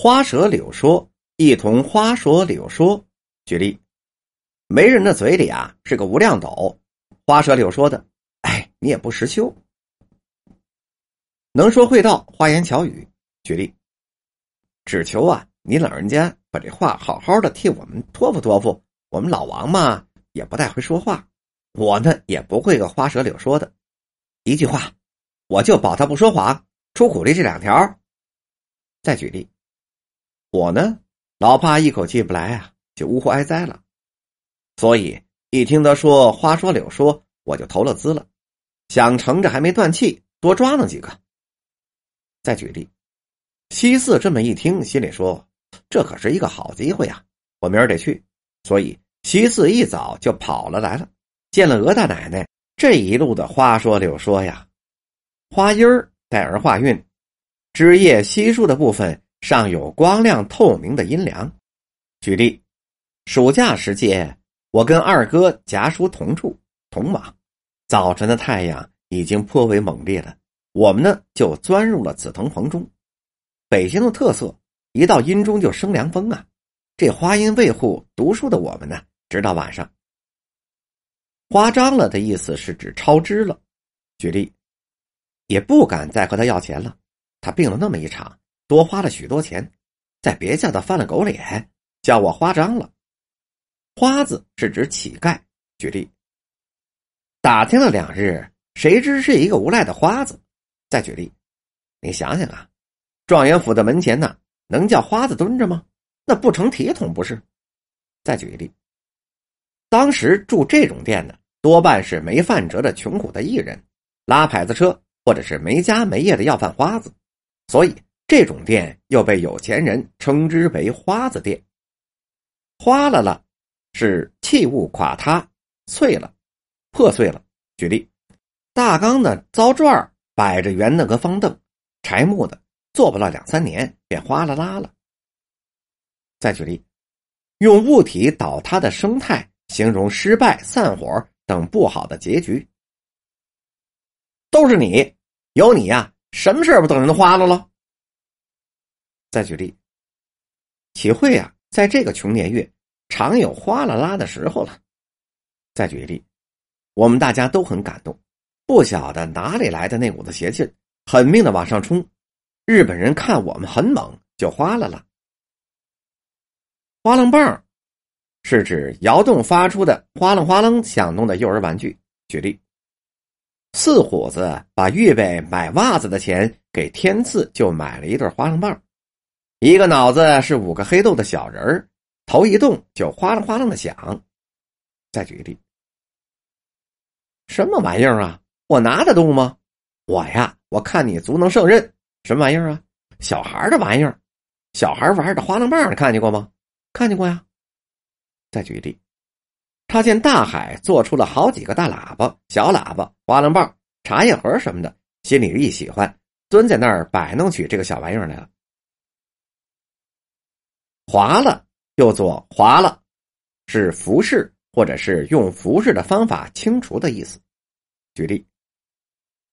花舌柳说，一同花说柳说。举例，媒人的嘴里啊是个无量斗，花舌柳说的，哎，你也不识趣。能说会道，花言巧语。举例，只求啊，你老人家把这话好好的替我们托付托付。我们老王嘛，也不太会说话，我呢也不会个花舌柳说的，一句话，我就保他不说谎，出苦力这两条。再举例。我呢，老怕一口气不来啊，就呜呼哀哉了。所以一听他说花说柳说，我就投了资了，想乘着还没断气，多抓弄几个。再举例，西四这么一听，心里说：这可是一个好机会啊，我明儿得去。所以西四一早就跑了来了，见了鹅大奶奶。这一路的花说柳说呀，花音儿带儿化韵，枝叶稀疏的部分。上有光亮透明的阴凉。举例，暑假时节，我跟二哥夹书同住同往。早晨的太阳已经颇为猛烈了，我们呢就钻入了紫藤棚中。北京的特色，一到阴中就生凉风啊。这花阴未护读书的我们呢，直到晚上。花张了的意思是指超支了。举例，也不敢再和他要钱了。他病了那么一场。多花了许多钱，在别家的翻了狗脸，叫我花张了。花子是指乞丐。举例，打听了两日，谁知是一个无赖的花子。再举例，你想想啊，状元府的门前呢，能叫花子蹲着吗？那不成体统不是？再举例，当时住这种店的多半是没饭辙的穷苦的艺人，拉牌子车或者是没家没业的要饭花子，所以。这种店又被有钱人称之为“花子店”。花了了，是器物垮塌、碎了、破碎了。举例，大缸的糟转摆着圆凳和方凳，柴木的，做不了两三年便哗啦啦了。再举例，用物体倒塌的生态形容失败、散伙等不好的结局。都是你，有你呀，什么事不等人都花了了？再举例，启慧啊，在这个穷年月，常有哗啦啦的时候了。再举例，我们大家都很感动，不晓得哪里来的那股子邪劲，狠命的往上冲。日本人看我们很猛，就哗啦啦。哗楞棒是指摇动发出的哗楞哗楞响动的幼儿玩具。举例，四虎子把预备买袜子的钱给天赐，就买了一对哗楞棒。一个脑子是五个黑豆的小人儿，头一动就哗啦哗啦的响。再举例，什么玩意儿啊？我拿得动吗？我呀，我看你足能胜任。什么玩意儿啊？小孩的玩意儿，小孩玩的花楞棒，看见过吗？看见过呀。再举例，他见大海做出了好几个大喇叭、小喇叭、花楞棒、茶叶盒什么的，心里一喜欢，蹲在那儿摆弄起这个小玩意儿来了。划了又做划了，是服饰或者是用服饰的方法清除的意思。举例，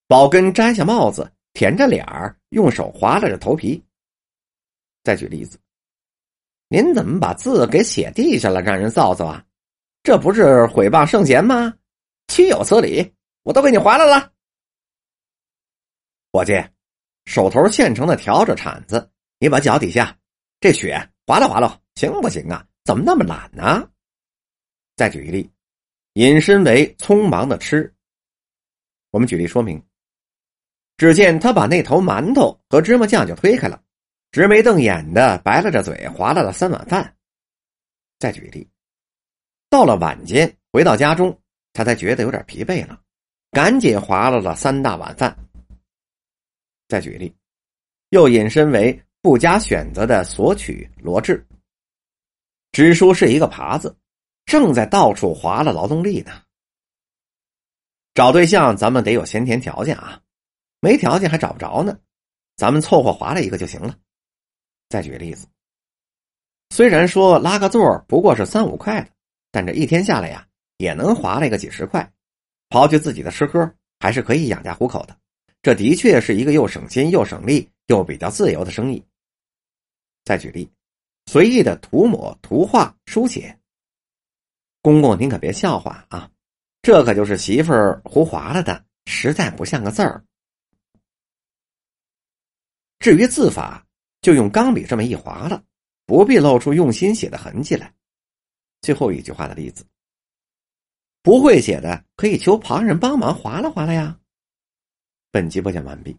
宝根摘下帽子，舔着脸儿，用手划拉着头皮。再举例子，您怎么把字给写地下了，让人臊臊啊？这不是毁谤圣贤吗？岂有此理！我都给你划来了。伙计，手头现成的笤帚铲子，你把脚底下这血。划拉划拉，行不行啊？怎么那么懒呢？再举一例，引申为匆忙的吃。我们举例说明。只见他把那头馒头和芝麻酱就推开了，直眉瞪眼的白了着嘴，划拉了三碗饭。再举例，到了晚间，回到家中，他才觉得有点疲惫了，赶紧划拉了三大碗饭。再举例，又引申为。不加选择的索取罗志，支书是一个耙子，正在到处划了劳动力呢。找对象，咱们得有先天条件啊，没条件还找不着呢，咱们凑合划了一个就行了。再举个例子，虽然说拉个座不过是三五块的，但这一天下来呀，也能划了一个几十块，刨去自己的吃喝，还是可以养家糊口的。这的确是一个又省心又省力又比较自由的生意。再举例，随意的涂抹、图画、书写。公公，您可别笑话啊，这可就是媳妇儿胡划了的，实在不像个字儿。至于字法，就用钢笔这么一划了，不必露出用心写的痕迹来。最后一句话的例子，不会写的可以求旁人帮忙划拉划拉呀。本集播讲完毕。